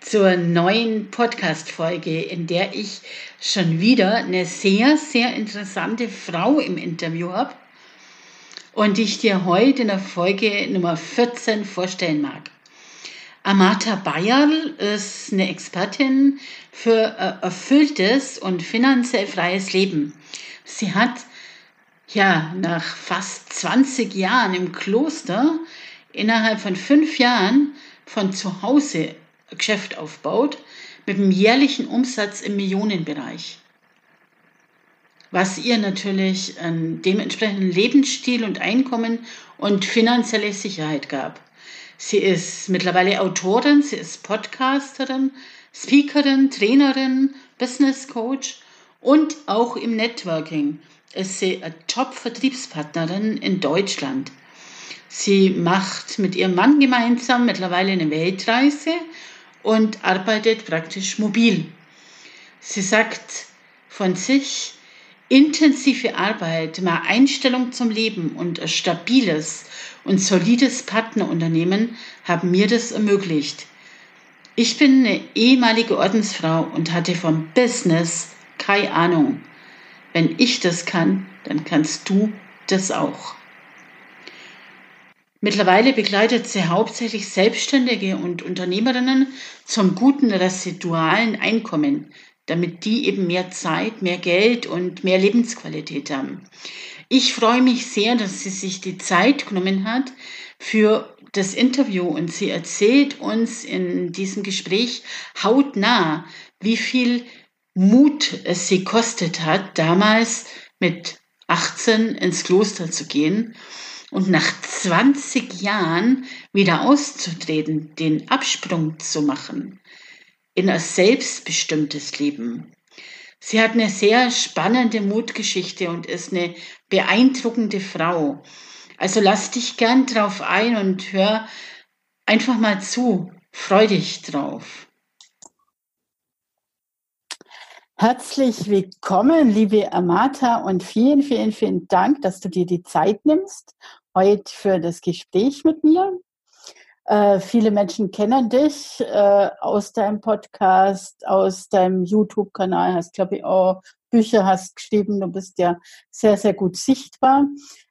zur neuen Podcast-Folge, in der ich schon wieder eine sehr, sehr interessante Frau im Interview habe und die ich dir heute in der Folge Nummer 14 vorstellen mag. Amata Bayerl ist eine Expertin für erfülltes und finanziell freies Leben. Sie hat ja nach fast 20 Jahren im Kloster innerhalb von fünf Jahren von zu Hause Geschäft aufbaut mit einem jährlichen Umsatz im Millionenbereich. Was ihr natürlich einen dementsprechenden Lebensstil und Einkommen und finanzielle Sicherheit gab. Sie ist mittlerweile Autorin, sie ist Podcasterin, Speakerin, Trainerin, Business Coach und auch im Networking ist sie eine Top-Vertriebspartnerin in Deutschland. Sie macht mit ihrem Mann gemeinsam mittlerweile eine Weltreise und arbeitet praktisch mobil. Sie sagt von sich, intensive Arbeit, mehr Einstellung zum Leben und ein stabiles und solides Partnerunternehmen haben mir das ermöglicht. Ich bin eine ehemalige Ordensfrau und hatte vom Business keine Ahnung. Wenn ich das kann, dann kannst du das auch. Mittlerweile begleitet sie hauptsächlich Selbstständige und Unternehmerinnen zum guten residualen Einkommen, damit die eben mehr Zeit, mehr Geld und mehr Lebensqualität haben. Ich freue mich sehr, dass sie sich die Zeit genommen hat für das Interview und sie erzählt uns in diesem Gespräch hautnah, wie viel Mut es sie kostet hat, damals mit 18 ins Kloster zu gehen und nach 20 Jahren wieder auszutreten, den Absprung zu machen in ein selbstbestimmtes Leben. Sie hat eine sehr spannende Mutgeschichte und ist eine beeindruckende Frau. Also lass dich gern drauf ein und hör einfach mal zu. Freu dich drauf. Herzlich willkommen, liebe Amata, und vielen, vielen, vielen Dank, dass du dir die Zeit nimmst heute für das Gespräch mit mir. Äh, viele Menschen kennen dich äh, aus deinem Podcast, aus deinem YouTube-Kanal, hast, glaube ich, auch Bücher hast geschrieben. Du bist ja sehr, sehr gut sichtbar.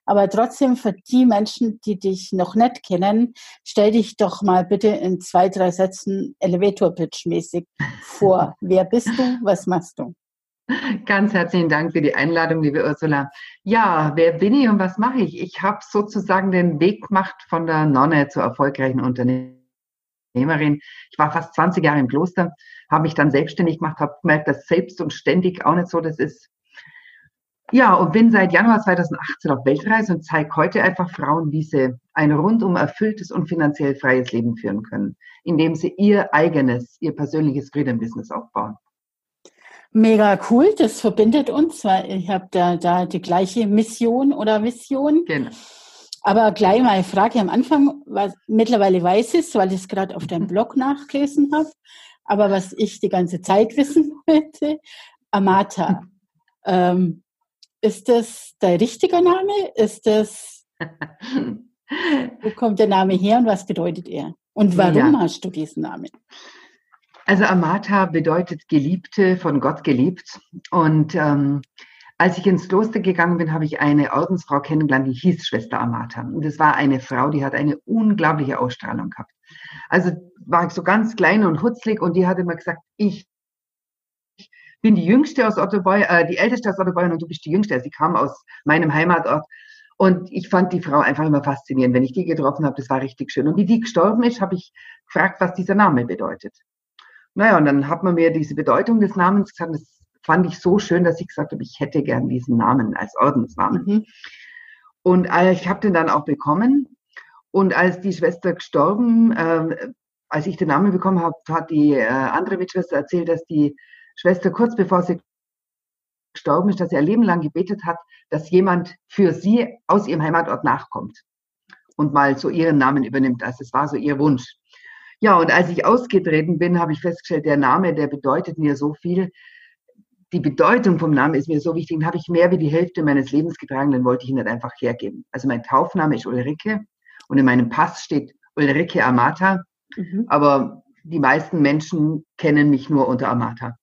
Aber trotzdem für die Menschen, die dich noch nicht kennen, stell dich doch mal bitte in zwei, drei Sätzen Elevator-Pitch-mäßig vor. Wer bist du? Was machst du? Ganz herzlichen Dank für die Einladung, liebe Ursula. Ja, wer bin ich und was mache ich? Ich habe sozusagen den Weg gemacht von der Nonne zur erfolgreichen Unternehmerin. Ich war fast 20 Jahre im Kloster, habe mich dann selbstständig gemacht, habe gemerkt, dass selbst und ständig auch nicht so das ist. Ja, und bin seit Januar 2018 auf Weltreise und zeige heute einfach Frauen, wie sie ein rundum erfülltes und finanziell freies Leben führen können, indem sie ihr eigenes, ihr persönliches Freedom-Business aufbauen. Mega cool, das verbindet uns, weil ich habe da, da die gleiche Mission oder Vision. Genau. Aber gleich mal eine Frage am Anfang, was mittlerweile weiß ist, weil ich es gerade auf deinem Blog nachgelesen habe, aber was ich die ganze Zeit wissen wollte, Amata. Ähm, ist das dein richtiger Name? Ist das, wo kommt der Name her und was bedeutet er? Und warum ja. hast du diesen Namen? Also Amata bedeutet Geliebte, von Gott geliebt. Und ähm, als ich ins Kloster gegangen bin, habe ich eine Ordensfrau kennengelernt, die hieß Schwester Amata. Und es war eine Frau, die hat eine unglaubliche Ausstrahlung gehabt. Also war ich so ganz klein und hutzlig und die hat immer gesagt, ich bin die Jüngste aus Ottoboy, äh, die Älteste aus Ottoboy und du bist die Jüngste. Sie kam aus meinem Heimatort. Und ich fand die Frau einfach immer faszinierend. Wenn ich die getroffen habe, das war richtig schön. Und wie die gestorben ist, habe ich gefragt, was dieser Name bedeutet. Naja, und dann hat man mir diese Bedeutung des Namens gesagt. Das fand ich so schön, dass ich gesagt habe, ich hätte gern diesen Namen als Ordensnamen. Mhm. Und ich habe den dann auch bekommen. Und als die Schwester gestorben, äh, als ich den Namen bekommen habe, hat die äh, andere Mitschwester erzählt, dass die Schwester kurz bevor sie gestorben ist, dass sie ihr Leben lang gebetet hat, dass jemand für sie aus ihrem Heimatort nachkommt und mal so ihren Namen übernimmt. Also es war so ihr Wunsch. Ja, und als ich ausgetreten bin, habe ich festgestellt, der Name, der bedeutet mir so viel. Die Bedeutung vom Namen ist mir so wichtig, den habe ich mehr wie die Hälfte meines Lebens getragen, den wollte ich ihn nicht einfach hergeben. Also mein Taufname ist Ulrike und in meinem Pass steht Ulrike Amata, mhm. aber die meisten Menschen kennen mich nur unter Amata.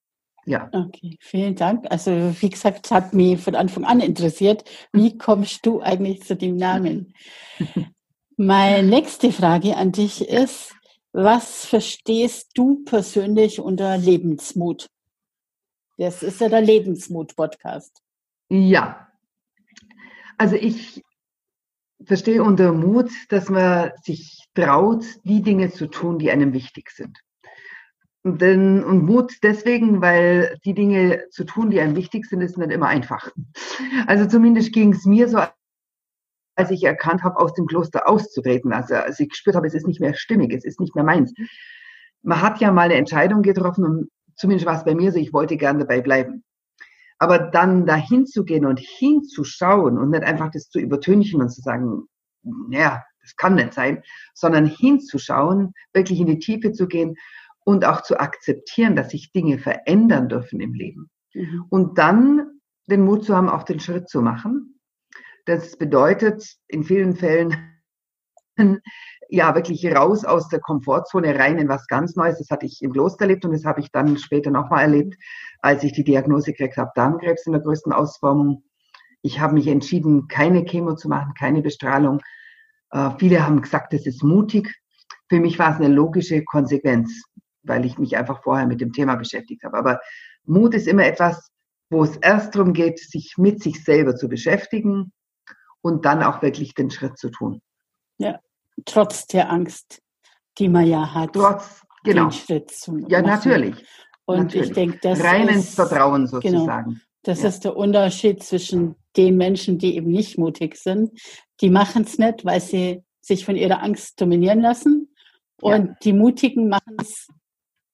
Ja. Okay, vielen Dank. Also wie gesagt, es hat mich von Anfang an interessiert, wie kommst du eigentlich zu dem Namen? Meine nächste Frage an dich ist, was verstehst du persönlich unter Lebensmut? Das ist ja der Lebensmut-Podcast. Ja. Also ich verstehe unter Mut, dass man sich traut, die Dinge zu tun, die einem wichtig sind. Und, denn, und Mut deswegen, weil die Dinge zu tun, die einem wichtig sind, ist nicht immer einfach. Also zumindest ging es mir so, als ich erkannt habe, aus dem Kloster auszutreten. Also als ich gespürt habe, es ist nicht mehr stimmig, es ist nicht mehr meins. Man hat ja mal eine Entscheidung getroffen und zumindest war es bei mir so, ich wollte gern dabei bleiben. Aber dann dahin zu gehen und hinzuschauen und nicht einfach das zu übertünchen und zu sagen, ja, das kann nicht sein, sondern hinzuschauen, wirklich in die Tiefe zu gehen und auch zu akzeptieren, dass sich Dinge verändern dürfen im Leben. Mhm. Und dann den Mut zu haben, auch den Schritt zu machen das bedeutet in vielen Fällen ja wirklich raus aus der Komfortzone rein in was ganz Neues. Das hatte ich im Kloster erlebt und das habe ich dann später nochmal erlebt, als ich die Diagnose gekriegt habe, Darmkrebs in der größten Ausformung. Ich habe mich entschieden, keine Chemo zu machen, keine Bestrahlung. Äh, viele haben gesagt, das ist mutig. Für mich war es eine logische Konsequenz, weil ich mich einfach vorher mit dem Thema beschäftigt habe. Aber Mut ist immer etwas, wo es erst darum geht, sich mit sich selber zu beschäftigen, und dann auch wirklich den Schritt zu tun. Ja, trotz der Angst, die man ja hat. Trotz, genau. Den Schritt zu Ja, natürlich. Und natürlich. ich denke, das Rein ist, ins Vertrauen genau, sozusagen. Genau, das ja. ist der Unterschied zwischen den Menschen, die eben nicht mutig sind. Die machen es nicht, weil sie sich von ihrer Angst dominieren lassen. Und ja. die Mutigen machen es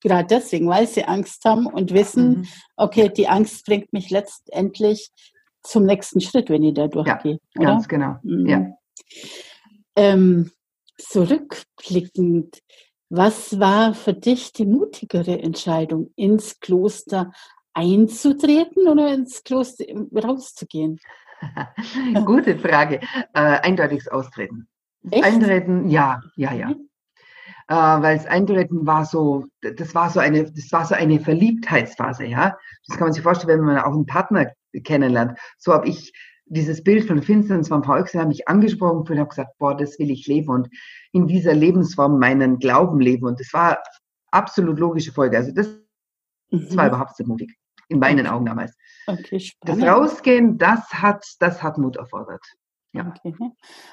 gerade deswegen, weil sie Angst haben und wissen, mhm. okay, die Angst bringt mich letztendlich zum nächsten Schritt, wenn ihr da durchgeht. Ja, ganz genau. Mhm. Ja. Ähm, zurückblickend, was war für dich die mutigere Entscheidung, ins Kloster einzutreten oder ins Kloster rauszugehen? Gute Frage. Äh, eindeutiges Austreten. Echt? Eintreten, ja, ja, ja. Mhm. Äh, weil das Eintreten war so, das war so eine, das war so eine Verliebtheitsphase, ja. Das kann man sich vorstellen, wenn man auch einen Partner kennenlernt. So habe ich dieses Bild von Finsternis vom Volksheer mich angesprochen und habe gesagt, boah, das will ich leben und in dieser Lebensform meinen Glauben leben. Und das war absolut logische Folge. Also das, mhm. das war überhaupt so mutig. In meinen Augen damals. Okay, das Rausgehen, das hat, das hat Mut erfordert. Ja. Okay.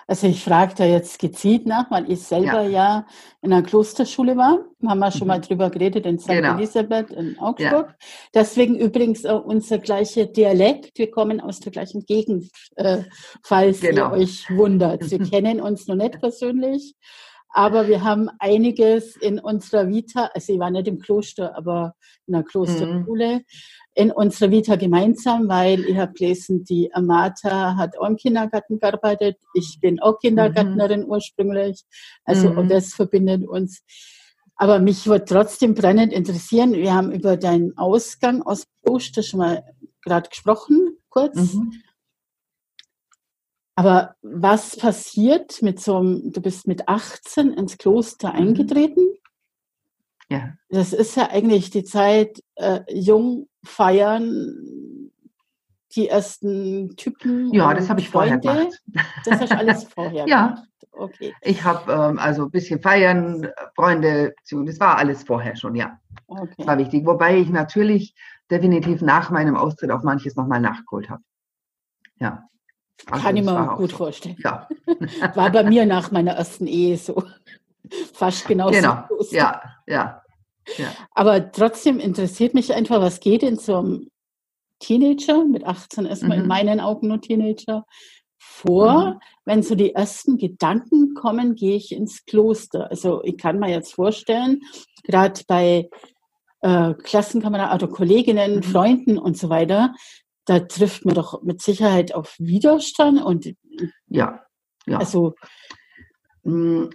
Also ich frage da jetzt gezielt nach, weil ich selber ja, ja in einer Klosterschule war. Haben wir schon mhm. mal drüber geredet in St. Genau. Elisabeth in Augsburg. Ja. Deswegen übrigens auch unser gleicher Dialekt. Wir kommen aus der gleichen Gegend, äh, falls genau. ihr euch wundert. Wir kennen uns noch nicht persönlich, aber wir haben einiges in unserer Vita, also ich war nicht im Kloster, aber in einer Klosterschule. Mhm in unserer Vita gemeinsam, weil ich habe gelesen, die Amata hat auch im Kindergarten gearbeitet. Ich bin auch Kindergärtnerin mhm. ursprünglich. Also mhm. und das verbindet uns. Aber mich würde trotzdem brennend interessieren. Wir haben über deinen Ausgang aus Kloster schon mal gerade gesprochen, kurz. Mhm. Aber was passiert mit so einem, du bist mit 18 ins Kloster mhm. eingetreten? Ja. Das ist ja eigentlich die Zeit, äh, jung feiern, die ersten Typen. Ja, das habe ich Freunde. vorher gemacht. Das hast du alles vorher ja. gemacht. Okay. Ich habe ähm, also ein bisschen feiern, Freunde, das war alles vorher schon, ja. Okay. Das war wichtig. Wobei ich natürlich definitiv nach meinem Austritt auf manches nochmal nachgeholt habe. Ja. Also Kann ich mir gut so. vorstellen. Ja. War bei mir nach meiner ersten Ehe so. Fast genauso. Genau. Ja, ja. Aber trotzdem interessiert mich einfach, was geht in so einem Teenager, mit 18 ist man mhm. in meinen Augen nur Teenager, vor, mhm. wenn so die ersten Gedanken kommen, gehe ich ins Kloster. Also ich kann mir jetzt vorstellen, gerade bei äh, Klassenkameraden, also Kolleginnen, mhm. Freunden und so weiter, da trifft man doch mit Sicherheit auf Widerstand und ja, ja. Also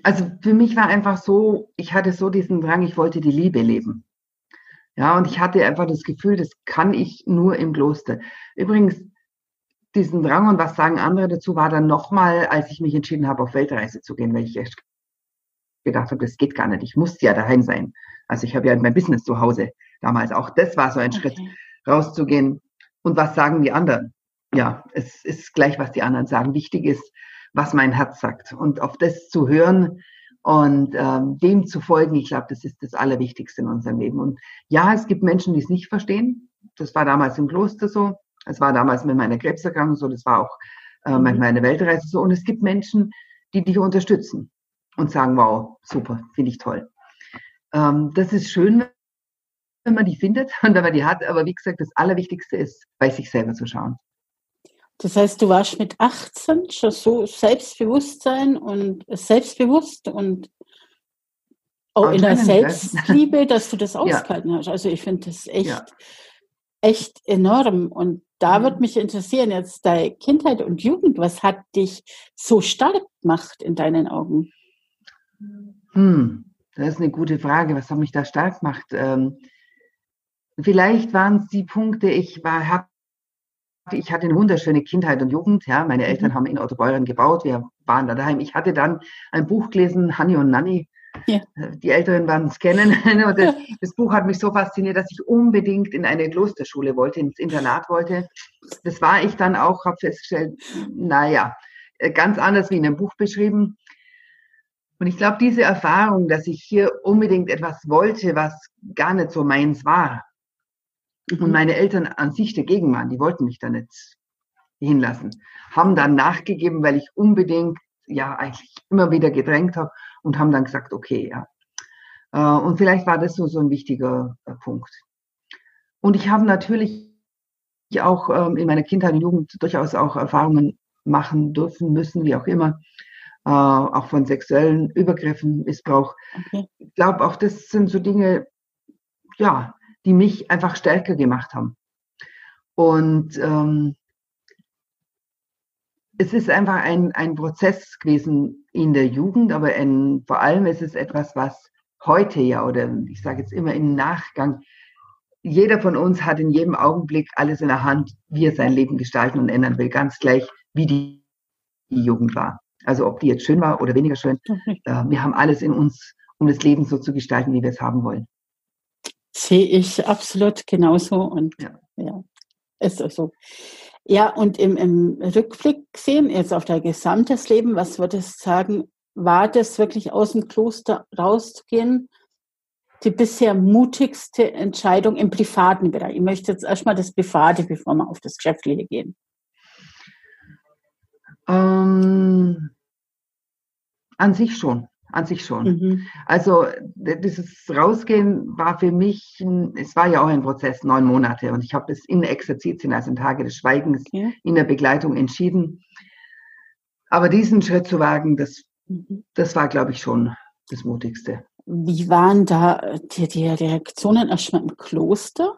also für mich war einfach so, ich hatte so diesen Drang, ich wollte die Liebe leben. Ja, und ich hatte einfach das Gefühl, das kann ich nur im Kloster. Übrigens, diesen Drang und was sagen andere dazu war dann nochmal, als ich mich entschieden habe, auf Weltreise zu gehen, weil ich echt gedacht habe, das geht gar nicht. Ich musste ja daheim sein. Also ich habe ja mein Business zu Hause damals. Auch das war so ein okay. Schritt, rauszugehen. Und was sagen die anderen? Ja, es ist gleich, was die anderen sagen. Wichtig ist, was mein Herz sagt. Und auf das zu hören und ähm, dem zu folgen, ich glaube, das ist das Allerwichtigste in unserem Leben. Und ja, es gibt Menschen, die es nicht verstehen. Das war damals im Kloster so. Es war damals mit meiner Krebserkrankung so. Das war auch äh, mit mhm. meiner Weltreise so. Und es gibt Menschen, die dich unterstützen und sagen, wow, super, finde ich toll. Ähm, das ist schön, wenn man die findet und wenn man die hat. Aber wie gesagt, das Allerwichtigste ist, bei sich selber zu schauen. Das heißt, du warst mit 18 schon so Selbstbewusstsein und selbstbewusst und auch in der Selbstliebe, dass du das ausgehalten ja. hast. Also ich finde das echt, ja. echt enorm. Und da mhm. würde mich interessieren, jetzt deine Kindheit und Jugend, was hat dich so stark gemacht in deinen Augen? Hm, das ist eine gute Frage. Was hat mich da stark gemacht? Ähm, vielleicht waren es die Punkte, ich war, hab, ich hatte eine wunderschöne Kindheit und Jugend. Ja, meine Eltern mhm. haben in Autobeuren gebaut. Wir waren da daheim. Ich hatte dann ein Buch gelesen, Hanni und Nanni. Ja. Äh, die Älteren werden es kennen. Das, das, Buch hat mich so fasziniert, dass ich unbedingt in eine Klosterschule wollte, ins Internat wollte. Das war ich dann auch, habe festgestellt, naja, äh, ganz anders wie in einem Buch beschrieben. Und ich glaube, diese Erfahrung, dass ich hier unbedingt etwas wollte, was gar nicht so meins war. Und meine Eltern an sich dagegen waren, die wollten mich da nicht hinlassen, haben dann nachgegeben, weil ich unbedingt, ja, eigentlich immer wieder gedrängt habe und haben dann gesagt, okay, ja. Äh, und vielleicht war das so, so ein wichtiger äh, Punkt. Und ich habe natürlich auch ähm, in meiner Kindheit und Jugend durchaus auch Erfahrungen machen dürfen, müssen, wie auch immer, äh, auch von sexuellen Übergriffen, Missbrauch. Okay. Ich glaube, auch das sind so Dinge, ja, die mich einfach stärker gemacht haben. Und ähm, es ist einfach ein, ein Prozess gewesen in der Jugend, aber ein, vor allem ist es etwas, was heute ja, oder ich sage jetzt immer im Nachgang, jeder von uns hat in jedem Augenblick alles in der Hand, wie er sein Leben gestalten und ändern will, ganz gleich, wie die, die Jugend war. Also ob die jetzt schön war oder weniger schön. Äh, wir haben alles in uns, um das Leben so zu gestalten, wie wir es haben wollen. Sehe ich absolut genauso und ja, ja ist so. Ja, und im, im Rückblick sehen, jetzt auf dein gesamtes Leben, was würdest du sagen, war das wirklich aus dem Kloster rauszugehen? Die bisher mutigste Entscheidung im privaten Bereich. Ich möchte jetzt erstmal das Private, bevor wir auf das Geschäftliche gehen. Ähm, an sich schon, an sich schon. Mhm. Also dieses Rausgehen war für mich, es war ja auch ein Prozess, neun Monate und ich habe das in Exerzitien, also in Tage des Schweigens, ja. in der Begleitung entschieden. Aber diesen Schritt zu wagen, das, mhm. das war, glaube ich, schon das Mutigste. Wie waren da die, die Reaktionen erstmal im Kloster?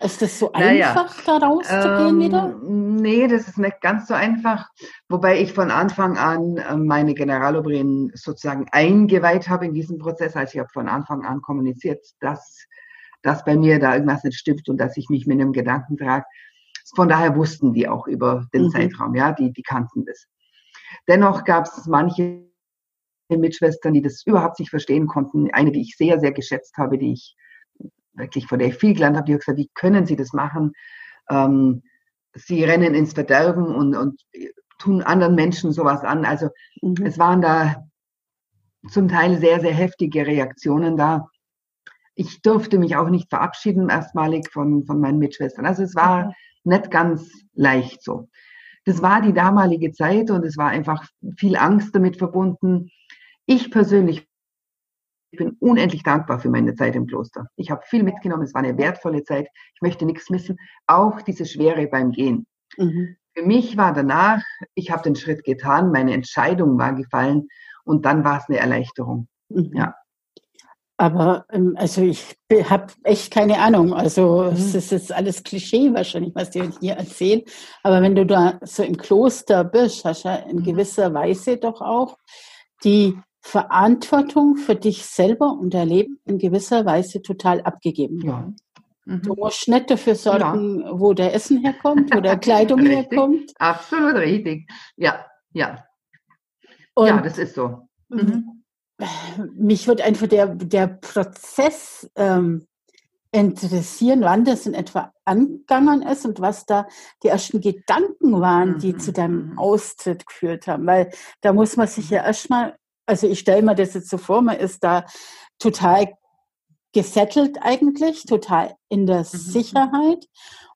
Ist das so einfach, naja, da rauszugehen ähm, wieder? Nee, das ist nicht ganz so einfach. Wobei ich von Anfang an äh, meine Generalobrin sozusagen eingeweiht habe in diesen Prozess. Also ich habe von Anfang an kommuniziert, dass, dass bei mir da irgendwas nicht stimmt und dass ich mich mit einem Gedanken trage. Von daher wussten die auch über den mhm. Zeitraum, ja, die, die kannten das. Dennoch gab es manche Mitschwestern, die das überhaupt nicht verstehen konnten. Eine, die ich sehr, sehr geschätzt habe, die ich wirklich, von der ich viel gelernt habe, die hat gesagt, wie können Sie das machen? Ähm, sie rennen ins Verderben und, und tun anderen Menschen sowas an. Also mhm. es waren da zum Teil sehr, sehr heftige Reaktionen da. Ich durfte mich auch nicht verabschieden erstmalig von, von meinen Mitschwestern. Also es war mhm. nicht ganz leicht so. Das war die damalige Zeit und es war einfach viel Angst damit verbunden. Ich persönlich ich bin unendlich dankbar für meine Zeit im Kloster. Ich habe viel mitgenommen, es war eine wertvolle Zeit. Ich möchte nichts missen, auch diese Schwere beim Gehen. Mhm. Für mich war danach, ich habe den Schritt getan, meine Entscheidung war gefallen und dann war es eine Erleichterung. Mhm. Ja. Aber ähm, also ich habe echt keine Ahnung. Also mhm. es ist jetzt alles Klischee wahrscheinlich, was die hier erzählen. Aber wenn du da so im Kloster bist, hast du ja in mhm. gewisser Weise doch auch die Verantwortung für dich selber und dein Leben in gewisser Weise total abgegeben. Ja. Mhm. Du musst nicht dafür sorgen, ja. wo der Essen herkommt, wo der Kleidung herkommt. Absolut richtig. Ja, ja. Und ja, das ist so. Mhm mich würde einfach der, der Prozess ähm, interessieren, wann das in etwa angegangen ist und was da die ersten Gedanken waren, die mhm. zu deinem mhm. Austritt geführt haben. Weil da muss man sich ja erstmal, also ich stelle mir das jetzt so vor, man ist da total gesettelt eigentlich, total in der mhm. Sicherheit.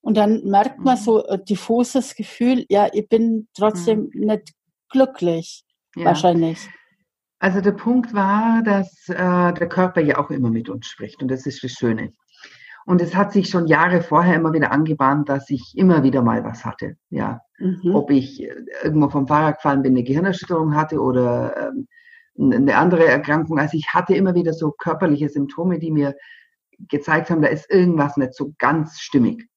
Und dann merkt man so ein diffuses Gefühl, ja, ich bin trotzdem nicht glücklich, ja. wahrscheinlich. Also der Punkt war, dass äh, der Körper ja auch immer mit uns spricht und das ist das Schöne. Und es hat sich schon Jahre vorher immer wieder angebahnt, dass ich immer wieder mal was hatte. Ja, mhm. ob ich äh, irgendwo vom Fahrrad gefallen bin, eine Gehirnerschütterung hatte oder ähm, eine andere Erkrankung. Also ich hatte immer wieder so körperliche Symptome, die mir gezeigt haben, da ist irgendwas nicht so ganz stimmig.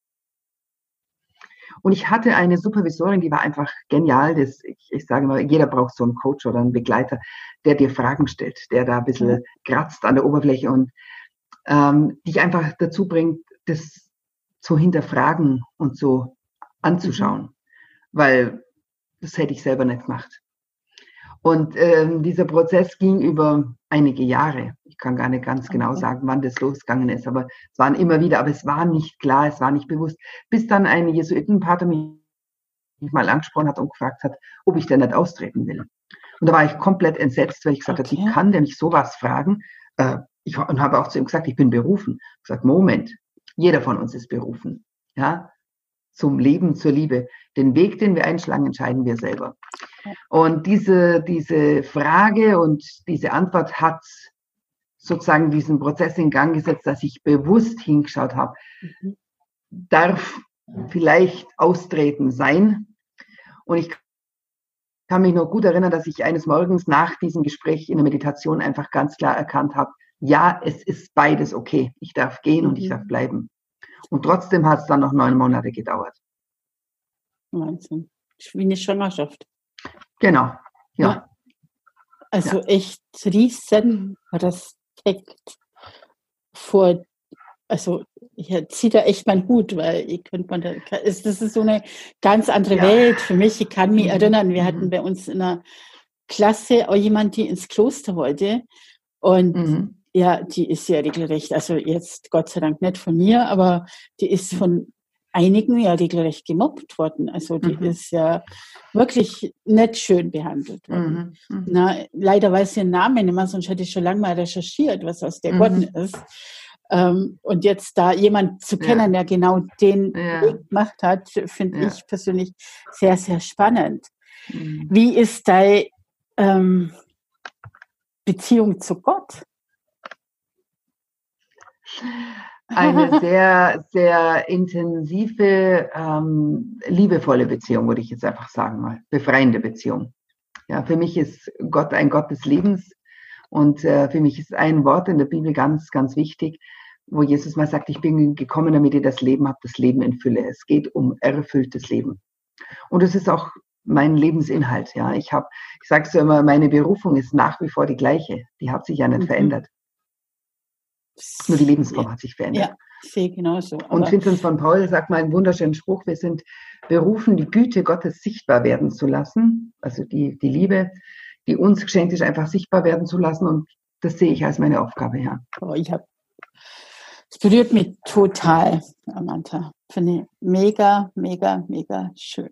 Und ich hatte eine Supervisorin, die war einfach genial. Das, ich, ich sage mal, jeder braucht so einen Coach oder einen Begleiter, der dir Fragen stellt, der da ein bisschen kratzt an der Oberfläche und ähm, dich einfach dazu bringt, das zu hinterfragen und so anzuschauen. Mhm. Weil das hätte ich selber nicht gemacht. Und ähm, dieser Prozess ging über einige Jahre. Ich kann gar nicht ganz genau sagen, wann das losgegangen ist, aber es waren immer wieder, aber es war nicht klar, es war nicht bewusst, bis dann ein Jesuitenpater mich mal angesprochen hat und gefragt hat, ob ich denn nicht austreten will. Und da war ich komplett entsetzt, weil ich gesagt okay. habe, wie kann der mich sowas fragen? Äh, ich, und habe auch zu ihm gesagt, ich bin berufen. Ich gesagt, Moment, jeder von uns ist berufen. Ja, zum Leben, zur Liebe. Den Weg, den wir einschlagen, entscheiden wir selber. Und diese, diese Frage und diese Antwort hat sozusagen diesen Prozess in Gang gesetzt, dass ich bewusst hingeschaut habe. Mhm. Darf vielleicht austreten sein. Und ich kann mich noch gut erinnern, dass ich eines Morgens nach diesem Gespräch in der Meditation einfach ganz klar erkannt habe, ja, es ist beides okay. Ich darf gehen und ich darf mhm. bleiben. Und trotzdem hat es dann noch neun Monate gedauert. Wahnsinn. Wie eine Schwangerschaft. Genau, ja. ja. Also ja. echt riesen Respekt vor, also ich ziehe da echt meinen Hut, weil ich könnte man da, das ist so eine ganz andere ja. Welt für mich. Ich kann mich mhm. erinnern, wir hatten mhm. bei uns in einer Klasse auch jemand, die ins Kloster wollte und mhm. ja, die ist ja regelrecht, also jetzt Gott sei Dank nicht von mir, aber die ist mhm. von einigen ja regelrecht gemobbt worden. Also die mhm. ist ja wirklich nicht schön behandelt worden. Mhm. Mhm. Na, leider weiß ich den Namen nicht mehr, sonst hätte ich schon lange mal recherchiert, was aus der mhm. geworden ist. Ähm, und jetzt da jemand zu kennen, ja. der genau den ja. Weg gemacht hat, finde ja. ich persönlich sehr, sehr spannend. Mhm. Wie ist deine ähm, Beziehung zu Gott? Eine sehr, sehr intensive, ähm, liebevolle Beziehung, würde ich jetzt einfach sagen mal. Befreiende Beziehung. Ja, für mich ist Gott ein Gott des Lebens. Und äh, für mich ist ein Wort in der Bibel ganz, ganz wichtig, wo Jesus mal sagt, ich bin gekommen, damit ihr das Leben habt, das Leben in Fülle. Es geht um erfülltes Leben. Und es ist auch mein Lebensinhalt. Ja, ich habe, ich sage so immer, meine Berufung ist nach wie vor die gleiche. Die hat sich ja nicht mhm. verändert. Nur die Lebensform hat sich verändert. Ja, sehe genauso. Und Vincent von Paul sagt mal einen wunderschönen Spruch, wir sind berufen, die Güte Gottes sichtbar werden zu lassen, also die, die Liebe, die uns geschenkt ist, einfach sichtbar werden zu lassen. Und das sehe ich als meine Aufgabe, ja. Oh, ich habe es berührt mich total, Amanda. Finde ich mega, mega, mega schön.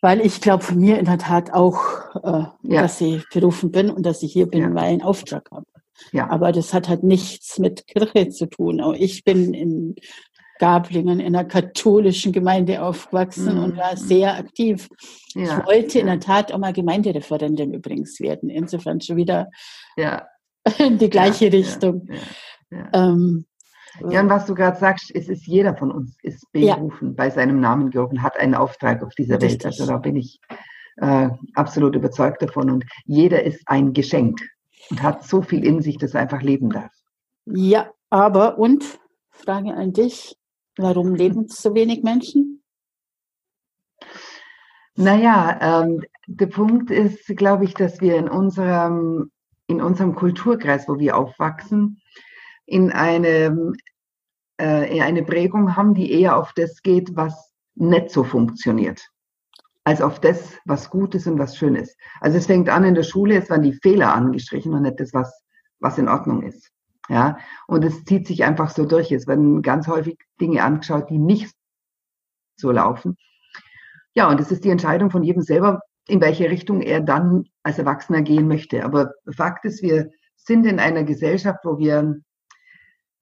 Weil ich glaube von mir in der Tat auch, äh, ja. dass ich berufen bin und dass ich hier bin, ja. weil ich einen Auftrag habe. Ja. Aber das hat halt nichts mit Kirche zu tun. Auch ich bin in Gablingen in einer katholischen Gemeinde aufgewachsen mhm. und war sehr aktiv. Ja. Ich wollte in der Tat auch mal Gemeindereferentin übrigens werden. Insofern schon wieder ja. in die gleiche ja, Richtung. Ja, ähm, ja, und was du gerade sagst, es ist jeder von uns ist berufen, bei seinem Namen gerufen, hat einen Auftrag auf dieser Richtig. Welt. Also da bin ich äh, absolut überzeugt davon. Und jeder ist ein Geschenk. Und hat so viel in sich, dass er einfach leben darf. Ja, aber und, Frage an dich, warum leben so wenig Menschen? Naja, ähm, der Punkt ist, glaube ich, dass wir in unserem, in unserem Kulturkreis, wo wir aufwachsen, in eine, äh, in eine Prägung haben, die eher auf das geht, was nicht so funktioniert, als auf das, was gut ist und was schön ist. Also es fängt an in der Schule, es werden die Fehler angestrichen und nicht das, was, was in Ordnung ist. Ja, und es zieht sich einfach so durch. Es werden ganz häufig Dinge angeschaut, die nicht so laufen. Ja, und es ist die Entscheidung von jedem selber, in welche Richtung er dann als Erwachsener gehen möchte. Aber Fakt ist, wir sind in einer Gesellschaft, wo wir,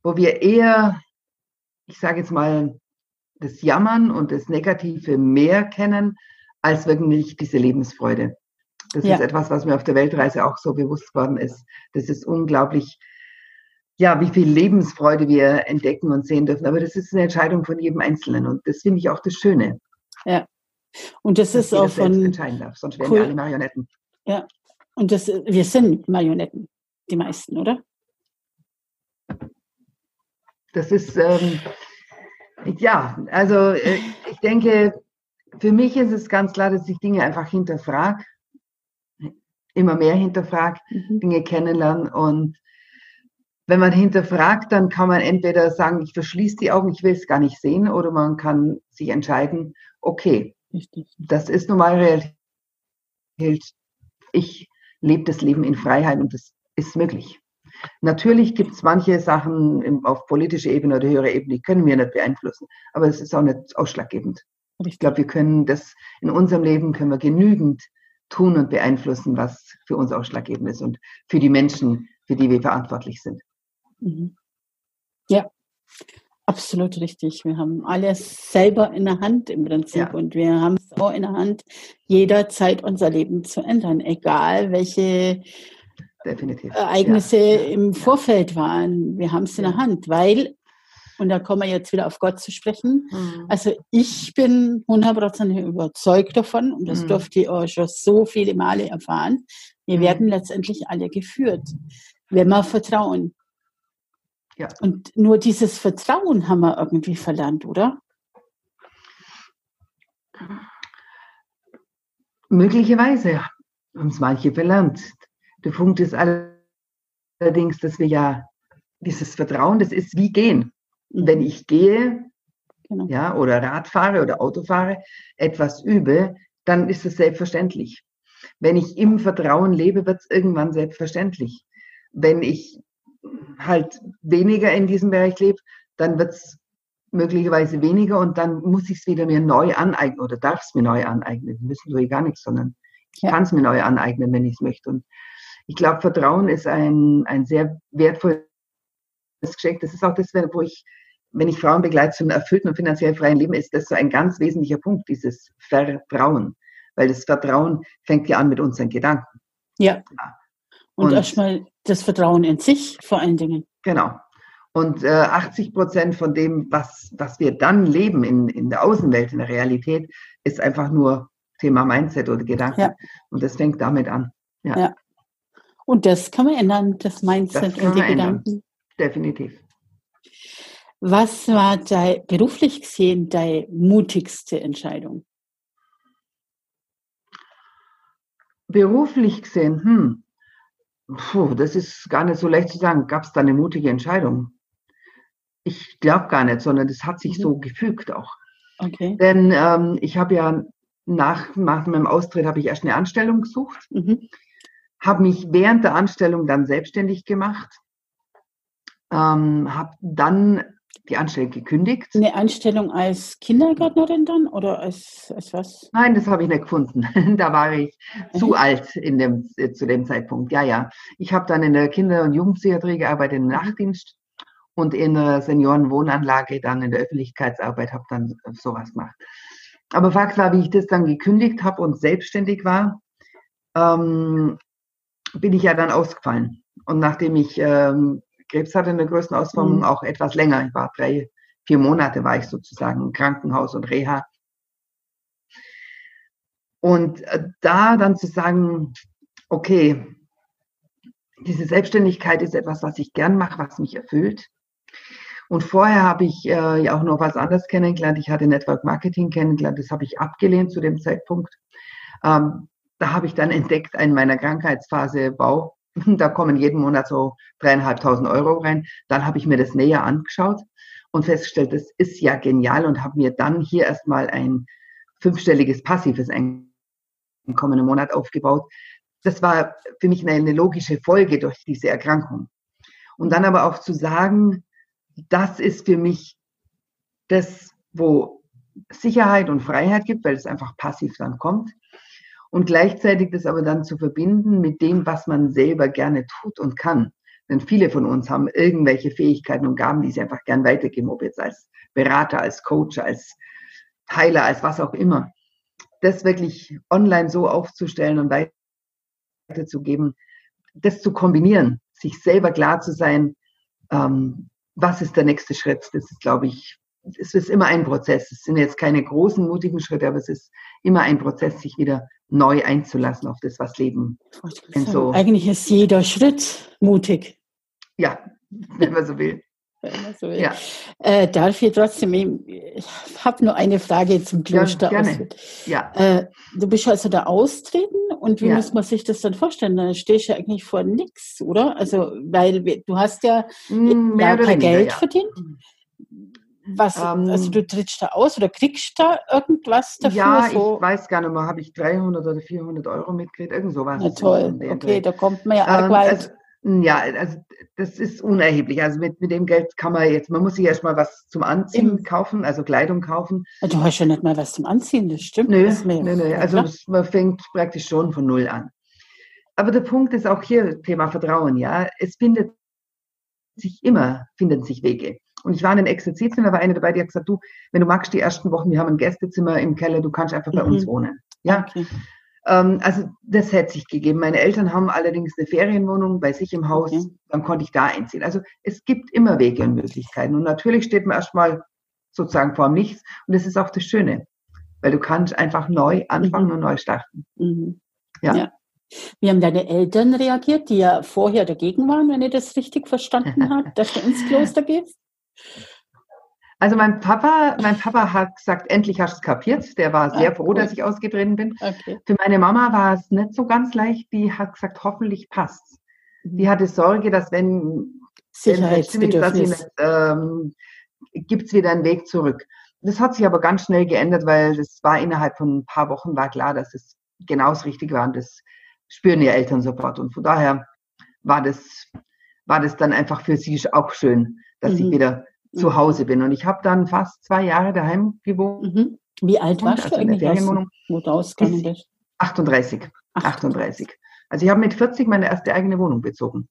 wo wir eher, ich sage jetzt mal, das Jammern und das Negative mehr kennen, als wirklich diese Lebensfreude. Das ja. ist etwas, was mir auf der Weltreise auch so bewusst worden ist. Das ist unglaublich, ja, wie viel Lebensfreude wir entdecken und sehen dürfen. Aber das ist eine Entscheidung von jedem Einzelnen und das finde ich auch das Schöne. Ja. Und das ist auch von. entscheiden darf, sonst wären cool. wir alle Marionetten. Ja. Und das, wir sind Marionetten, die meisten, oder? Das ist, ähm, ja, also äh, ich denke, für mich ist es ganz klar, dass ich Dinge einfach hinterfrage, immer mehr hinterfrage, mhm. Dinge kennenlernen und wenn man hinterfragt, dann kann man entweder sagen, ich verschließe die Augen, ich will es gar nicht sehen, oder man kann sich entscheiden, okay, Richtig. das ist nun mal Realität. Ich lebe das Leben in Freiheit und das ist möglich. Natürlich gibt es manche Sachen auf politischer Ebene oder höherer Ebene, die können wir nicht beeinflussen, aber es ist auch nicht ausschlaggebend. Ich glaube, wir können das in unserem Leben können wir genügend tun und beeinflussen, was für uns ausschlaggebend ist und für die Menschen, für die wir verantwortlich sind. Mhm. Ja, absolut richtig. Wir haben alles selber in der Hand im Prinzip ja. und wir haben es auch in der Hand, jederzeit unser Leben zu ändern, egal welche Definitiv. Ereignisse ja. im Vorfeld waren. Wir haben es in der Hand, weil, und da kommen wir jetzt wieder auf Gott zu sprechen, mhm. also ich bin hundertprozentig überzeugt davon, und das mhm. durfte ich auch schon so viele Male erfahren, wir mhm. werden letztendlich alle geführt, wenn wir vertrauen. Ja. Und nur dieses Vertrauen haben wir irgendwie verlernt, oder? Möglicherweise haben es manche verlernt. Der Punkt ist allerdings, dass wir ja dieses Vertrauen, das ist wie gehen. Mhm. Wenn ich gehe, genau. ja, oder Rad fahre oder Auto fahre, etwas übe, dann ist es selbstverständlich. Wenn ich im Vertrauen lebe, wird es irgendwann selbstverständlich. Wenn ich halt weniger in diesem Bereich lebe, dann wird es möglicherweise weniger und dann muss ich es wieder mir neu aneignen oder darf es mir neu aneignen. Müssen tue ich gar nichts, sondern ich ja. kann es mir neu aneignen, wenn ich es möchte. Und ich glaube, Vertrauen ist ein, ein sehr wertvolles Geschenk. Das ist auch das, wo ich, wenn ich Frauen begleite zu einem erfüllten und finanziell freien Leben, ist das so ein ganz wesentlicher Punkt, dieses Vertrauen. Weil das Vertrauen fängt ja an mit unseren Gedanken. Ja. Und, und erstmal das Vertrauen in sich vor allen Dingen. Genau. Und äh, 80 Prozent von dem, was, was wir dann leben in, in der Außenwelt, in der Realität, ist einfach nur Thema Mindset oder Gedanken. Ja. Und das fängt damit an. Ja. ja. Und das kann man ändern, das Mindset das und die Gedanken. Ändern. Definitiv. Was war dein, beruflich gesehen deine mutigste Entscheidung? Beruflich gesehen, hm, Puh, das ist gar nicht so leicht zu sagen. Gab es da eine mutige Entscheidung? Ich glaube gar nicht, sondern das hat sich mhm. so gefügt auch. Okay. Denn ähm, ich habe ja nach, nach meinem Austritt habe ich erst eine Anstellung gesucht, mhm. habe mich während der Anstellung dann selbstständig gemacht, ähm, habe dann die Anstellung gekündigt. Eine Anstellung als Kindergärtnerin dann oder als, als was? Nein, das habe ich nicht gefunden. da war ich mhm. zu alt in dem, äh, zu dem Zeitpunkt. Ja, ja. Ich habe dann in der Kinder- und Jugendpsychiatrie gearbeitet, im. Nachtdienst und in der Seniorenwohnanlage dann in der Öffentlichkeitsarbeit habe dann sowas gemacht. Aber Fakt war, wie ich das dann gekündigt habe und selbstständig war, ähm, bin ich ja dann ausgefallen. Und nachdem ich ähm, Krebs hatte in der größten Ausformung mhm. auch etwas länger. Ich war drei, vier Monate war ich sozusagen im Krankenhaus und Reha. Und äh, da dann zu sagen, okay, diese Selbstständigkeit ist etwas, was ich gern mache, was mich erfüllt. Und vorher habe ich äh, ja auch noch was anderes kennengelernt. Ich hatte Network Marketing kennengelernt, das habe ich abgelehnt zu dem Zeitpunkt. Ähm, da habe ich dann entdeckt in meiner Krankheitsphase, wow, da kommen jeden Monat so dreieinhalbtausend Euro rein. Dann habe ich mir das näher angeschaut und festgestellt, das ist ja genial und habe mir dann hier erstmal ein fünfstelliges passives Einkommen im Monat aufgebaut. Das war für mich eine logische Folge durch diese Erkrankung. Und dann aber auch zu sagen, das ist für mich das, wo Sicherheit und Freiheit gibt, weil es einfach passiv dann kommt und gleichzeitig das aber dann zu verbinden mit dem, was man selber gerne tut und kann. Denn viele von uns haben irgendwelche Fähigkeiten und Gaben, die sie einfach gern weitergeben, ob jetzt als Berater, als Coach, als Heiler, als was auch immer. Das wirklich online so aufzustellen und weiterzugeben, das zu kombinieren, sich selber klar zu sein, ähm, was ist der nächste Schritt, das ist, glaube ich, es ist immer ein Prozess. Es sind jetzt keine großen, mutigen Schritte, aber es ist immer ein Prozess, sich wieder neu einzulassen auf das, was Leben. So Eigentlich ist jeder Schritt mutig. Ja, wenn man so will. So will. Ja. Äh, darf ich trotzdem, ich habe nur eine Frage zum Kloster. Ja, gerne. Ja. Äh, du bist also da austreten und wie ja. muss man sich das dann vorstellen? Da stehst du ja eigentlich vor nichts, oder? Also, weil du hast ja, mm, kein Geld ja. verdient. Was, ähm, also du trittst da aus oder kriegst da irgendwas dafür? Ja, so? ich weiß gar nicht mehr, habe ich 300 oder 400 Euro mitgekriegt, irgend sowas. Ja, toll, okay, da kommt man ja arg ähm, weit. Also, ja, also das ist unerheblich. Also mit, mit dem Geld kann man jetzt, man muss sich erstmal was zum Anziehen Im, kaufen, also Kleidung kaufen. Du hast ja nicht mal was zum Anziehen, das stimmt. Nö, das nö, nö. Also das, man fängt praktisch schon von Null an. Aber der Punkt ist auch hier Thema Vertrauen, ja. Es findet sich immer, finden sich Wege. Und ich war in den Exerzitien, da war eine dabei, die hat gesagt, du, wenn du magst, die ersten Wochen, wir haben ein Gästezimmer im Keller, du kannst einfach bei mhm. uns wohnen. Ja. Okay. Ähm, also das hätte sich gegeben. Meine Eltern haben allerdings eine Ferienwohnung bei sich im Haus, okay. dann konnte ich da einziehen. Also es gibt immer Wege und Möglichkeiten. Und natürlich steht man erstmal sozusagen vor Nichts. Und das ist auch das Schöne, weil du kannst einfach neu anfangen mhm. und neu starten. Mhm. Ja. ja. Wie haben deine Eltern reagiert, die ja vorher dagegen waren, wenn ihr das richtig verstanden habt, dass du ins Kloster gehst? Also mein Papa, mein Papa hat gesagt, endlich hast du es kapiert. Der war sehr ah, froh, cool. dass ich ausgetreten bin. Okay. Für meine Mama war es nicht so ganz leicht. Die hat gesagt, hoffentlich passt. Die mhm. hatte Sorge, dass wenn Sicherheitsbedürfnis, ähm, gibt es wieder einen Weg zurück. Das hat sich aber ganz schnell geändert, weil das war innerhalb von ein paar Wochen war klar, dass es genau das Richtige war und das spüren die Eltern sofort. Und von daher war das, war das dann einfach für sie auch schön, dass mhm. ich wieder zu mhm. Hause bin. Und ich habe dann fast zwei Jahre daheim gewohnt. Mhm. Wie alt warst also du eigentlich, Ferienwohnung, wo ausgegangen bist? 38. 38. Also ich habe mit 40 meine erste eigene Wohnung bezogen.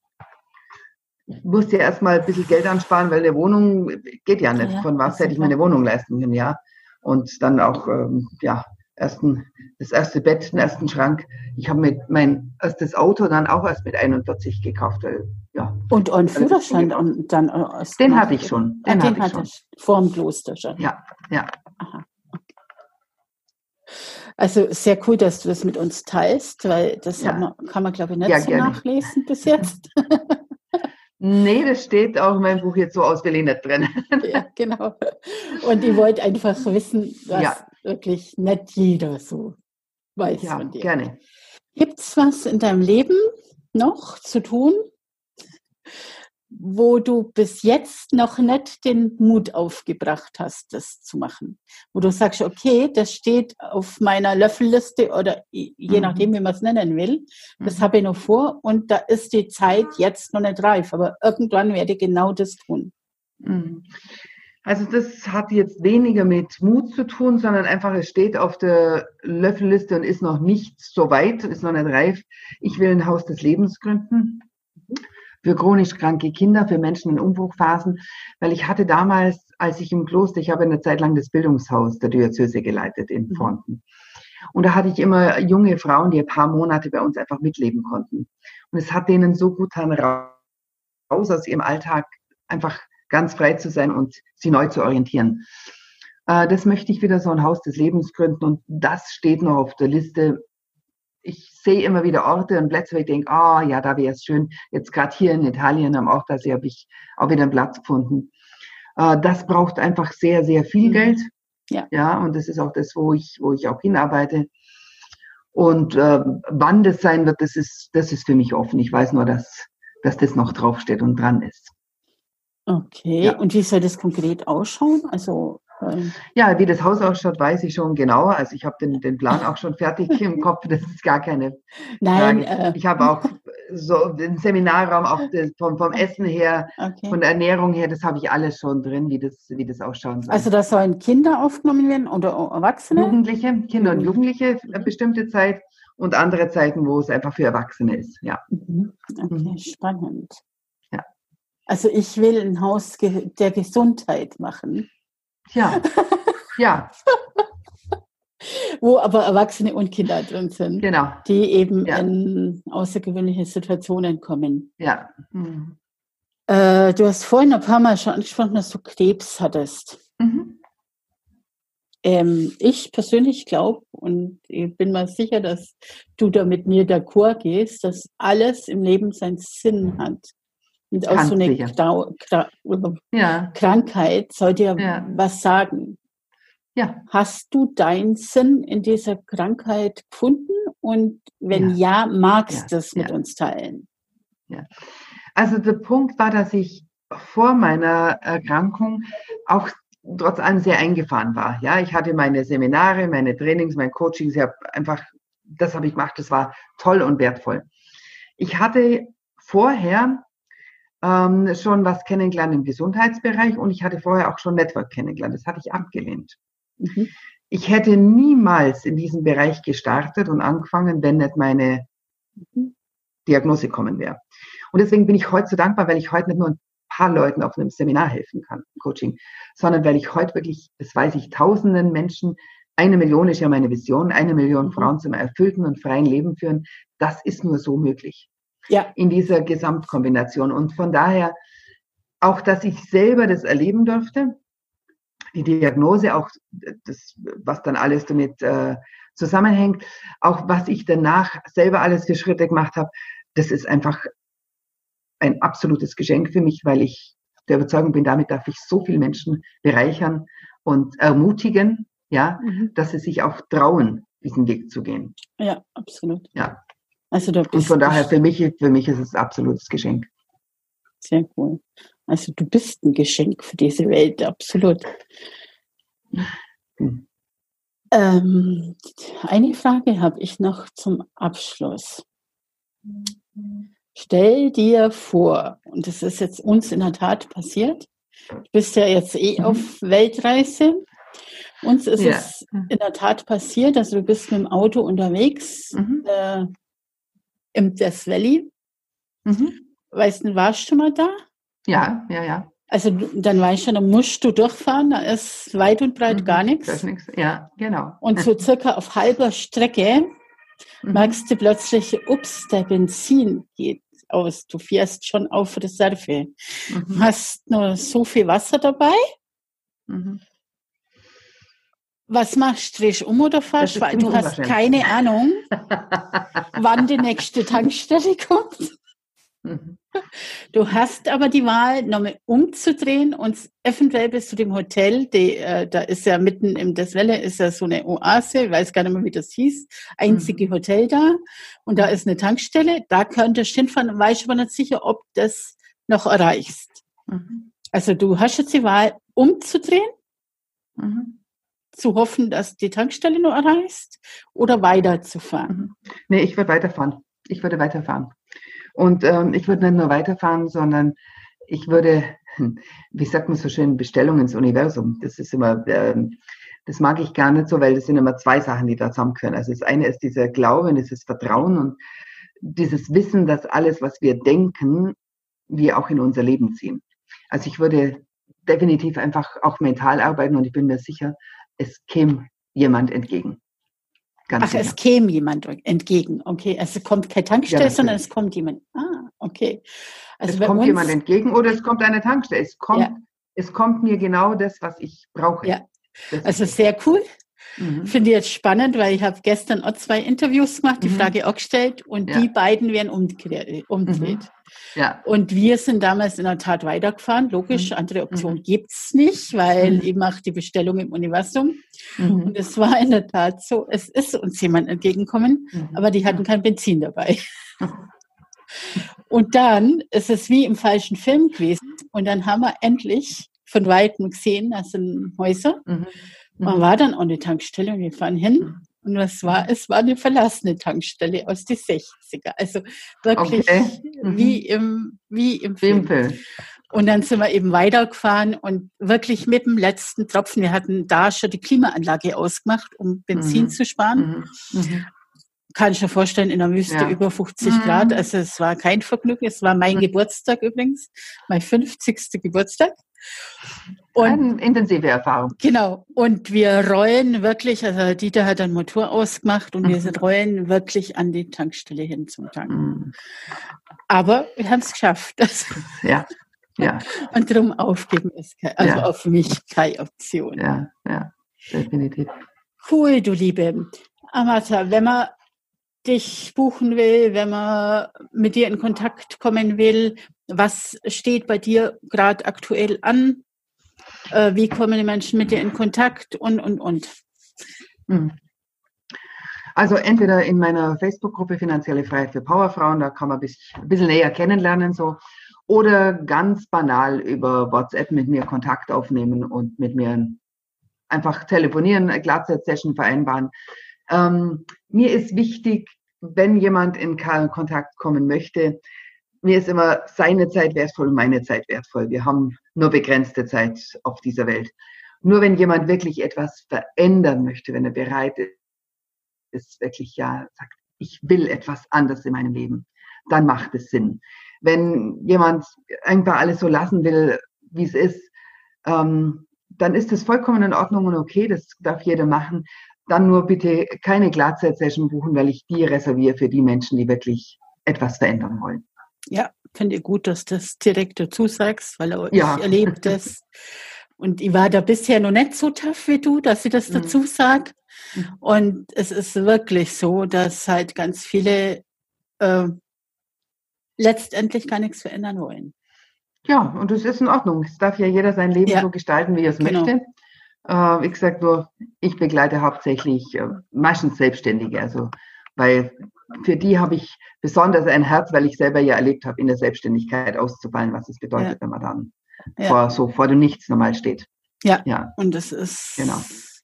Ich musste ja erstmal ein bisschen Geld ansparen, weil eine Wohnung geht ja nicht. Ja, Von was hätte ich meine Wohnung leisten können, ja. Und dann auch, ähm, ja, ersten, das erste Bett, den ersten Schrank. Ich habe mit mein erstes Auto dann auch erst mit 41 gekauft. Weil, ja, und einen Führerschein und dann äh, Den hatte ich schon. Den, den hatte ich schon. vor dem Kloster schon. Ja, ja. Aha. Also sehr cool, dass du das mit uns teilst, weil das ja. man, kann man, glaube ich, nicht ja, so gerne. nachlesen bis jetzt. Nee, das steht auch in meinem Buch jetzt so nicht drin. Ja, genau. Und ich wollte einfach wissen, was ja. Wirklich nicht jeder so weiß ja, von dir. gerne. Gibt es was in deinem Leben noch zu tun, wo du bis jetzt noch nicht den Mut aufgebracht hast, das zu machen? Wo du sagst, okay, das steht auf meiner Löffelliste oder je mhm. nachdem, wie man es nennen will, das mhm. habe ich noch vor und da ist die Zeit jetzt noch nicht reif, aber irgendwann werde ich genau das tun. Mhm. Also das hat jetzt weniger mit Mut zu tun, sondern einfach, es steht auf der Löffelliste und ist noch nicht so weit, ist noch nicht reif. Ich will ein Haus des Lebens gründen für chronisch kranke Kinder, für Menschen in Umbruchphasen, weil ich hatte damals, als ich im Kloster, ich habe eine Zeit lang das Bildungshaus der Diözese geleitet in mhm. Fronten. Und da hatte ich immer junge Frauen, die ein paar Monate bei uns einfach mitleben konnten. Und es hat denen so gut getan, raus aus ihrem Alltag einfach ganz frei zu sein und sie neu zu orientieren. Äh, das möchte ich wieder so ein Haus des Lebens gründen und das steht noch auf der Liste. Ich sehe immer wieder Orte und Plätze, wo ich denke, ah oh, ja, da wäre es schön. Jetzt gerade hier in Italien am Ortasee habe ich auch wieder einen Platz gefunden. Äh, das braucht einfach sehr, sehr viel mhm. Geld. Ja. ja, und das ist auch das, wo ich, wo ich auch hinarbeite. Und äh, wann das sein wird, das ist, das ist für mich offen. Ich weiß nur, dass, dass das noch draufsteht und dran ist. Okay, ja. und wie soll das konkret ausschauen? Also ja, wie das Haus ausschaut, weiß ich schon genauer. Also ich habe den, den Plan auch schon fertig im Kopf. Das ist gar keine Nein, Frage. Äh, ich habe auch so den Seminarraum, auch das, vom, vom Essen her, okay. von der Ernährung her, das habe ich alles schon drin, wie das, wie das ausschauen soll. Also da sollen Kinder aufgenommen werden oder Erwachsene? Jugendliche, Kinder und Jugendliche, eine bestimmte Zeit und andere Zeiten, wo es einfach für Erwachsene ist. Ja. Mhm. Okay, mhm. spannend. Also ich will ein Haus der Gesundheit machen. Ja, ja. Wo aber Erwachsene und Kinder drin sind. Genau. Die eben ja. in außergewöhnliche Situationen kommen. Ja. Mhm. Äh, du hast vorhin ein paar Mal schon angesprochen, dass du Krebs hattest. Mhm. Ähm, ich persönlich glaube und ich bin mir sicher, dass du da mit mir d'accord gehst, dass alles im Leben seinen Sinn hat. Und auch so eine Grau, Grau, ja. Krankheit sollte ja, ja, was sagen. Ja. Hast du deinen Sinn in dieser Krankheit gefunden? Und wenn ja, ja magst du es mit uns teilen? Ja. Also der Punkt war, dass ich vor meiner Erkrankung auch trotz allem sehr eingefahren war. Ja, ich hatte meine Seminare, meine Trainings, mein Coaching, ich habe einfach, das habe ich gemacht, das war toll und wertvoll. Ich hatte vorher ähm, schon was kennengelernt im Gesundheitsbereich und ich hatte vorher auch schon Network kennengelernt. Das hatte ich abgelehnt. Mhm. Ich hätte niemals in diesem Bereich gestartet und angefangen, wenn nicht meine mhm. Diagnose kommen wäre. Und deswegen bin ich heute so dankbar, weil ich heute nicht nur ein paar Leuten auf einem Seminar helfen kann, Coaching, sondern weil ich heute wirklich, das weiß ich, tausenden Menschen, eine Million ist ja meine Vision, eine Million mhm. Frauen zum erfüllten und freien Leben führen. Das ist nur so möglich ja. in dieser Gesamtkombination. Und von daher, auch dass ich selber das erleben durfte, die Diagnose, auch das, was dann alles damit äh, zusammenhängt, auch was ich danach selber alles für Schritte gemacht habe, das ist einfach ein absolutes Geschenk für mich, weil ich der Überzeugung bin, damit darf ich so viele Menschen bereichern und ermutigen, ja, mhm. dass sie sich auch trauen, diesen Weg zu gehen. Ja, absolut. Ja. Also da Und von daher, für mich, für mich ist es ein absolutes Geschenk. Sehr cool. Also du bist ein Geschenk für diese Welt, absolut. Hm. Ähm, eine Frage habe ich noch zum Abschluss. Stell dir vor, und das ist jetzt uns in der Tat passiert, du bist ja jetzt eh mhm. auf Weltreise. Uns ist ja. es in der Tat passiert, also du bist mit dem Auto unterwegs. Mhm. Äh, im Death Valley. Mhm. Weißt du, warst du mal da? Ja, ja, ja. Also dann weißt du, dann musst du durchfahren, da ist weit und breit mhm, gar nichts. Das ist nichts. Ja, genau. Und so circa auf halber Strecke mhm. merkst du plötzlich, ups, der Benzin geht aus. Du fährst schon auf Reserve. Mhm. Hast nur so viel Wasser dabei. Mhm. Was machst du? Drehst um oder fährst? Weil du hast keine Ahnung, wann die nächste Tankstelle kommt. Mhm. Du hast aber die Wahl, nochmal umzudrehen und eventuell bis zu dem Hotel, die, äh, da ist ja mitten im Deswelle, ist ja so eine Oase, ich weiß gar nicht mehr, wie das hieß, einzige mhm. Hotel da und da ist eine Tankstelle, da könntest du hinfahren, weiß aber nicht sicher, ob das noch erreichst. Mhm. Also du hast jetzt die Wahl, umzudrehen mhm zu hoffen, dass die Tankstelle nur erreichst oder weiterzufahren? Mhm. Nee, ich würde weiterfahren. Ich würde weiterfahren. Und ähm, ich würde nicht nur weiterfahren, sondern ich würde, wie sagt man so schön, Bestellung ins Universum. Das ist immer, ähm, das mag ich gar nicht so, weil das sind immer zwei Sachen, die da zusammenkönnen. Also das eine ist dieser Glaube, dieses Vertrauen und dieses Wissen, dass alles, was wir denken, wir auch in unser Leben ziehen. Also ich würde definitiv einfach auch mental arbeiten und ich bin mir sicher, es käme jemand entgegen. Ganz Ach, sicher. es käme jemand entgegen. Okay, also es kommt keine Tankstelle, ja, sondern es kommt jemand. Ah, okay. Also es kommt jemand entgegen oder es kommt eine Tankstelle. Es kommt, ja. es kommt mir genau das, was ich brauche. Ja. Das also sehr cool. Mhm. Finde ich jetzt spannend, weil ich habe gestern auch zwei Interviews gemacht, die mhm. Frage auch gestellt und ja. die beiden werden umdreht. umdreht. Mhm. Ja. Und wir sind damals in der Tat weitergefahren. Logisch, mhm. andere Option mhm. gibt's nicht, weil mhm. ich mache die Bestellung im Universum. Mhm. Und es war in der Tat so, es ist uns jemand entgegengekommen, mhm. aber die hatten kein Benzin dabei. Und dann ist es wie im falschen Film gewesen. Und dann haben wir endlich von Weitem gesehen, das sind Häuser. Mhm. Man war dann an eine Tankstelle und wir fahren hin. Und was war? Es war eine verlassene Tankstelle aus den 60er. Also wirklich okay. mhm. wie im, wie im Film. Film. Und dann sind wir eben weitergefahren und wirklich mit dem letzten Tropfen. Wir hatten da schon die Klimaanlage ausgemacht, um Benzin mhm. zu sparen. Mhm. Kann ich mir vorstellen, in der Wüste ja. über 50 mhm. Grad. Also es war kein Vergnügen. Es war mein mhm. Geburtstag übrigens, mein 50. Geburtstag. Und, Eine intensive Erfahrung. Genau. Und wir rollen wirklich, also Dieter hat einen Motor ausgemacht und mhm. wir rollen wirklich an die Tankstelle hin zum Tanken. Mhm. Aber wir haben es geschafft. ja. Ja. Und darum aufgeben ist kein, also ja. auf mich keine Option. Ja, ja, definitiv. Cool, du Liebe. Amata, wenn man dich buchen will, wenn man mit dir in Kontakt kommen will, was steht bei dir gerade aktuell an? Äh, wie kommen die Menschen mit dir in Kontakt und, und, und? Hm. Also entweder in meiner Facebook-Gruppe Finanzielle Freiheit für Powerfrauen, da kann man ein bisschen näher kennenlernen, so, oder ganz banal über WhatsApp mit mir Kontakt aufnehmen und mit mir einfach telefonieren, eine Glattzeit-Session vereinbaren. Ähm, mir ist wichtig, wenn jemand in Kontakt kommen möchte, mir ist immer seine Zeit wertvoll und meine Zeit wertvoll. Wir haben nur begrenzte Zeit auf dieser Welt. Nur wenn jemand wirklich etwas verändern möchte, wenn er bereit ist, wirklich ja, sagt, ich will etwas anders in meinem Leben, dann macht es Sinn. Wenn jemand einfach alles so lassen will, wie es ist, ähm, dann ist das vollkommen in Ordnung und okay, das darf jeder machen. Dann nur bitte keine Glatzeit-Session buchen, weil ich die reserviere für die Menschen, die wirklich etwas verändern wollen. Ja, finde ich gut, dass du das direkt dazu sagst, weil ja. ich erlebe das. Und ich war da bisher noch nicht so tough wie du, dass ich das mhm. dazu sage. Mhm. Und es ist wirklich so, dass halt ganz viele äh, letztendlich gar nichts verändern wollen. Ja, und das ist in Ordnung. Es darf ja jeder sein Leben ja. so gestalten, wie er es genau. möchte. Äh, wie gesagt, nur ich begleite hauptsächlich äh, meistens Selbstständige. Also weil für die habe ich besonders ein Herz, weil ich selber ja erlebt habe, in der Selbstständigkeit auszufallen, was es bedeutet, ja. wenn man dann ja. vor, so vor dem Nichts normal steht. Ja, ja. und das ist genau.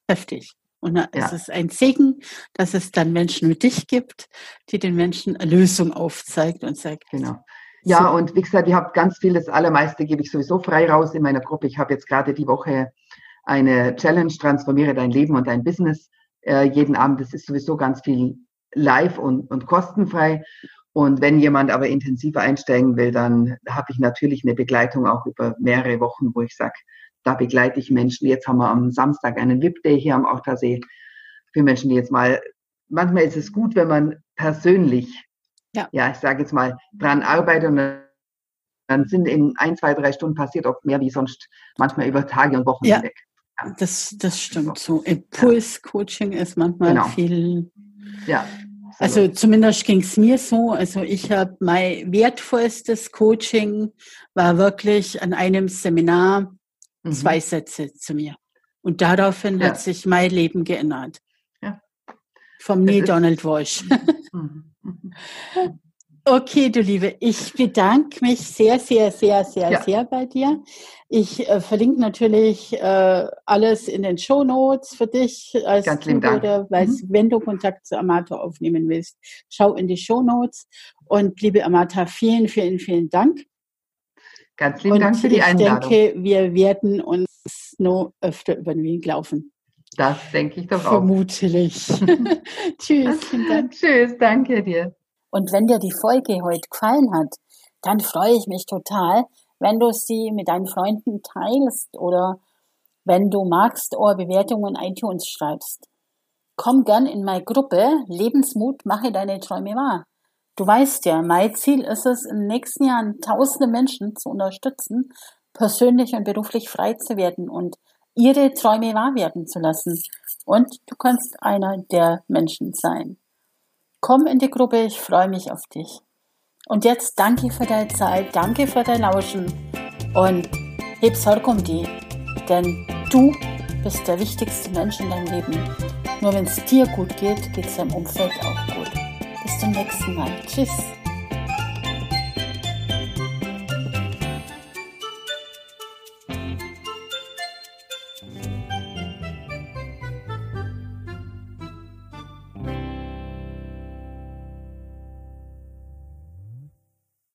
heftig. Und ja. es ist ein Segen, dass es dann Menschen wie dich gibt, die den Menschen eine Lösung aufzeigt und sagt. Genau. Ja, so. und wie gesagt, ich habe ganz viel, das Allermeiste gebe ich sowieso frei raus in meiner Gruppe. Ich habe jetzt gerade die Woche eine Challenge, transformiere dein Leben und dein Business. Äh, jeden Abend, das ist sowieso ganz viel live und, und kostenfrei. Und wenn jemand aber intensiver einsteigen will, dann habe ich natürlich eine Begleitung auch über mehrere Wochen, wo ich sage, da begleite ich Menschen. Jetzt haben wir am Samstag einen VIP-Day hier am Ochtersee für Menschen, die jetzt mal, manchmal ist es gut, wenn man persönlich, ja, ja ich sage jetzt mal, dran arbeitet und dann sind in ein, zwei, drei Stunden passiert oft mehr wie sonst manchmal über Tage und Wochen ja, hinweg. Das, das stimmt so. Impuls-Coaching ist manchmal genau. viel ja. Also zumindest ging es mir so. Also ich habe mein wertvollstes Coaching war wirklich an einem Seminar mhm. zwei Sätze zu mir. Und daraufhin ja. hat sich mein Leben geändert. Ja. Vom Neil Donald Walsh. Okay, du Liebe, ich bedanke mich sehr, sehr, sehr, sehr, ja. sehr bei dir. Ich äh, verlinke natürlich äh, alles in den Show Notes für dich, als Ganz lieben Dank. oder mhm. wenn du Kontakt zu Amata aufnehmen willst. Schau in die Show Notes. Und liebe Amata, vielen, vielen, vielen Dank. Ganz lieben Und Dank für die Einladung. Ich denke, wir werden uns noch öfter über den Weg laufen. Das denke ich doch auch. Vermutlich. Tschüss. Tschüss, danke dir. Und wenn dir die Folge heute gefallen hat, dann freue ich mich total, wenn du sie mit deinen Freunden teilst oder wenn du magst, eure Bewertungen in iTunes schreibst. Komm gern in meine Gruppe Lebensmut, mache deine Träume wahr. Du weißt ja, mein Ziel ist es, in den nächsten Jahren tausende Menschen zu unterstützen, persönlich und beruflich frei zu werden und ihre Träume wahr werden zu lassen. Und du kannst einer der Menschen sein. Komm in die Gruppe, ich freue mich auf dich. Und jetzt danke für deine Zeit, danke für dein Lauschen und heb Sorge um die, denn du bist der wichtigste Mensch in deinem Leben. Nur wenn es dir gut geht, geht es deinem Umfeld auch gut. Bis zum nächsten Mal. Tschüss.